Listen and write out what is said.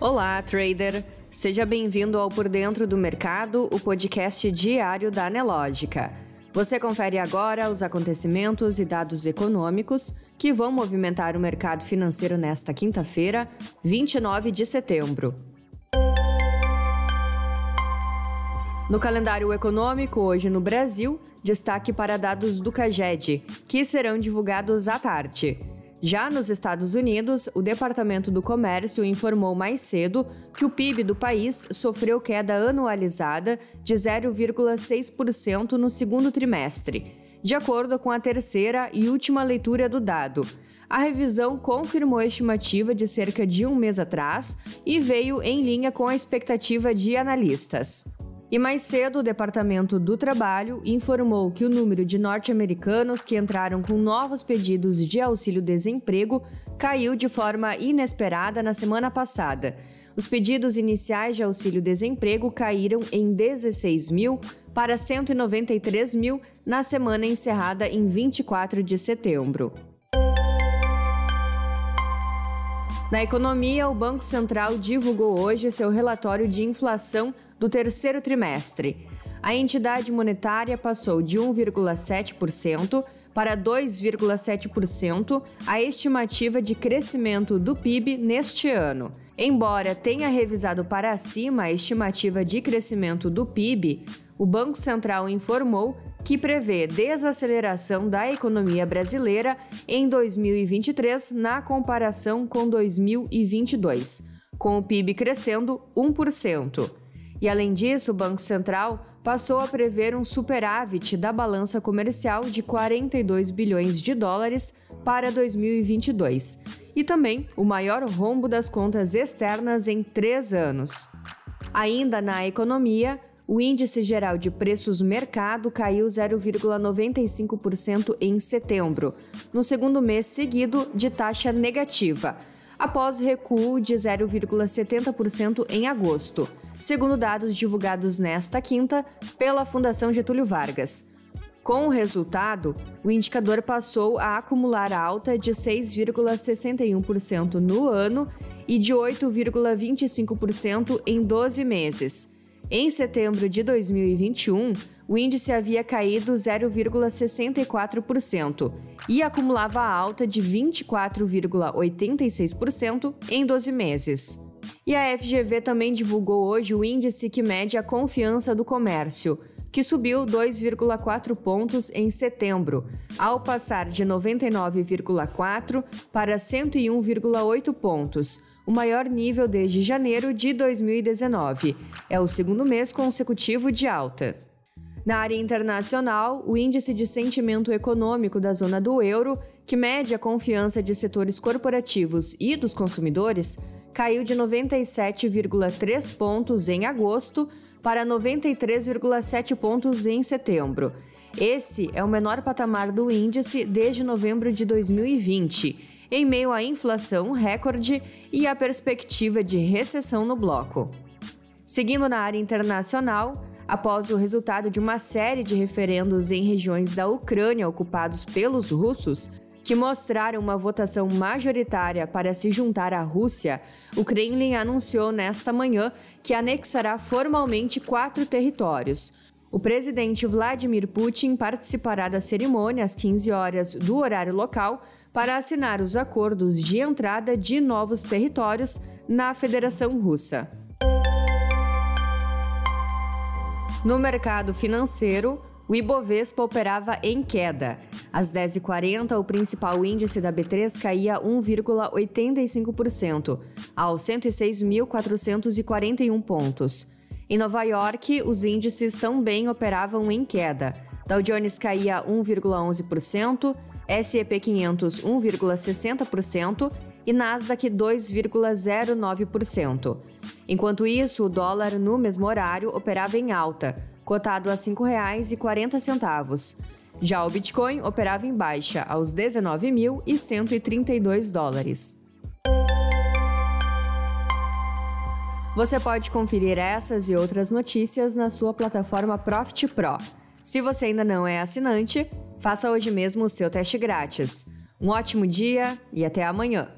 Olá, trader! Seja bem-vindo ao Por Dentro do Mercado, o podcast diário da Anelógica. Você confere agora os acontecimentos e dados econômicos que vão movimentar o mercado financeiro nesta quinta-feira, 29 de setembro. No calendário econômico, hoje no Brasil, destaque para dados do CAGED, que serão divulgados à tarde. Já nos Estados Unidos, o Departamento do Comércio informou mais cedo que o PIB do país sofreu queda anualizada de 0,6% no segundo trimestre, de acordo com a terceira e última leitura do dado. A revisão confirmou a estimativa de cerca de um mês atrás e veio em linha com a expectativa de analistas. E mais cedo, o Departamento do Trabalho informou que o número de norte-americanos que entraram com novos pedidos de auxílio-desemprego caiu de forma inesperada na semana passada. Os pedidos iniciais de auxílio-desemprego caíram em 16 mil para 193 mil na semana encerrada em 24 de setembro. Na economia, o Banco Central divulgou hoje seu relatório de inflação do terceiro trimestre. A entidade monetária passou de 1,7% para 2,7% a estimativa de crescimento do PIB neste ano. Embora tenha revisado para cima a estimativa de crescimento do PIB, o Banco Central informou que prevê desaceleração da economia brasileira em 2023 na comparação com 2022, com o PIB crescendo 1%. E além disso, o Banco Central passou a prever um superávit da balança comercial de 42 bilhões de dólares para 2022 e também o maior rombo das contas externas em três anos. Ainda na economia, o índice geral de preços mercado caiu 0,95% em setembro, no segundo mês seguido de taxa negativa, após recuo de 0,70% em agosto segundo dados divulgados nesta quinta pela Fundação Getúlio Vargas. Com o resultado, o indicador passou a acumular alta de 6,61% no ano e de 8,25% em 12 meses. Em setembro de 2021, o índice havia caído 0,64% e acumulava alta de 24,86% em 12 meses. E a FGV também divulgou hoje o índice que mede a confiança do comércio, que subiu 2,4 pontos em setembro, ao passar de 99,4 para 101,8 pontos, o maior nível desde janeiro de 2019. É o segundo mês consecutivo de alta. Na área internacional, o índice de sentimento econômico da zona do euro, que mede a confiança de setores corporativos e dos consumidores, caiu de 97,3 pontos em agosto para 93,7 pontos em setembro. Esse é o menor patamar do índice desde novembro de 2020, em meio à inflação recorde e à perspectiva de recessão no bloco. Seguindo na área internacional, após o resultado de uma série de referendos em regiões da Ucrânia ocupados pelos russos, que mostraram uma votação majoritária para se juntar à Rússia, o Kremlin anunciou nesta manhã que anexará formalmente quatro territórios. O presidente Vladimir Putin participará da cerimônia às 15 horas do horário local para assinar os acordos de entrada de novos territórios na Federação Russa. No mercado financeiro, o Ibovespa operava em queda. Às 10h40, o principal índice da B3 caía 1,85%, aos 106.441 pontos. Em Nova York, os índices também operavam em queda. Dow Jones caía 1,11%, S&P 500 1,60% e Nasdaq 2,09%. Enquanto isso, o dólar no mesmo horário operava em alta, cotado a R$ 5,40. Já o Bitcoin operava em baixa, aos 19.132 dólares. Você pode conferir essas e outras notícias na sua plataforma Profit Pro. Se você ainda não é assinante, faça hoje mesmo o seu teste grátis. Um ótimo dia e até amanhã!